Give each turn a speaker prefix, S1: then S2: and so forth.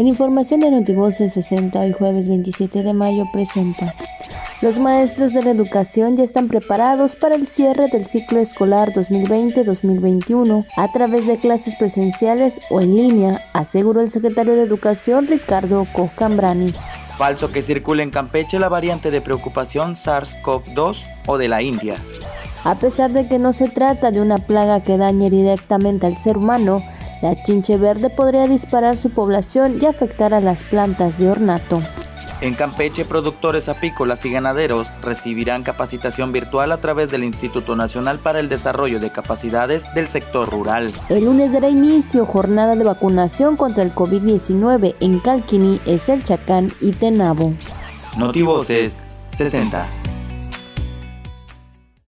S1: En información de Notivoces 60, hoy jueves 27 de mayo, presenta. Los maestros de la educación ya están preparados para el cierre del ciclo escolar 2020-2021 a través de clases presenciales o en línea, aseguró el secretario de Educación Ricardo Cocambranis.
S2: Falso que circule en Campeche la variante de preocupación SARS-CoV-2 o de la India.
S1: A pesar de que no se trata de una plaga que dañe directamente al ser humano, la chinche verde podría disparar su población y afectar a las plantas de ornato.
S2: En Campeche, productores apícolas y ganaderos recibirán capacitación virtual a través del Instituto Nacional para el Desarrollo de Capacidades del Sector Rural.
S1: El lunes dará inicio jornada de vacunación contra el COVID-19 en Calquini, Chacán y Tenabo.
S2: Notivoces 60.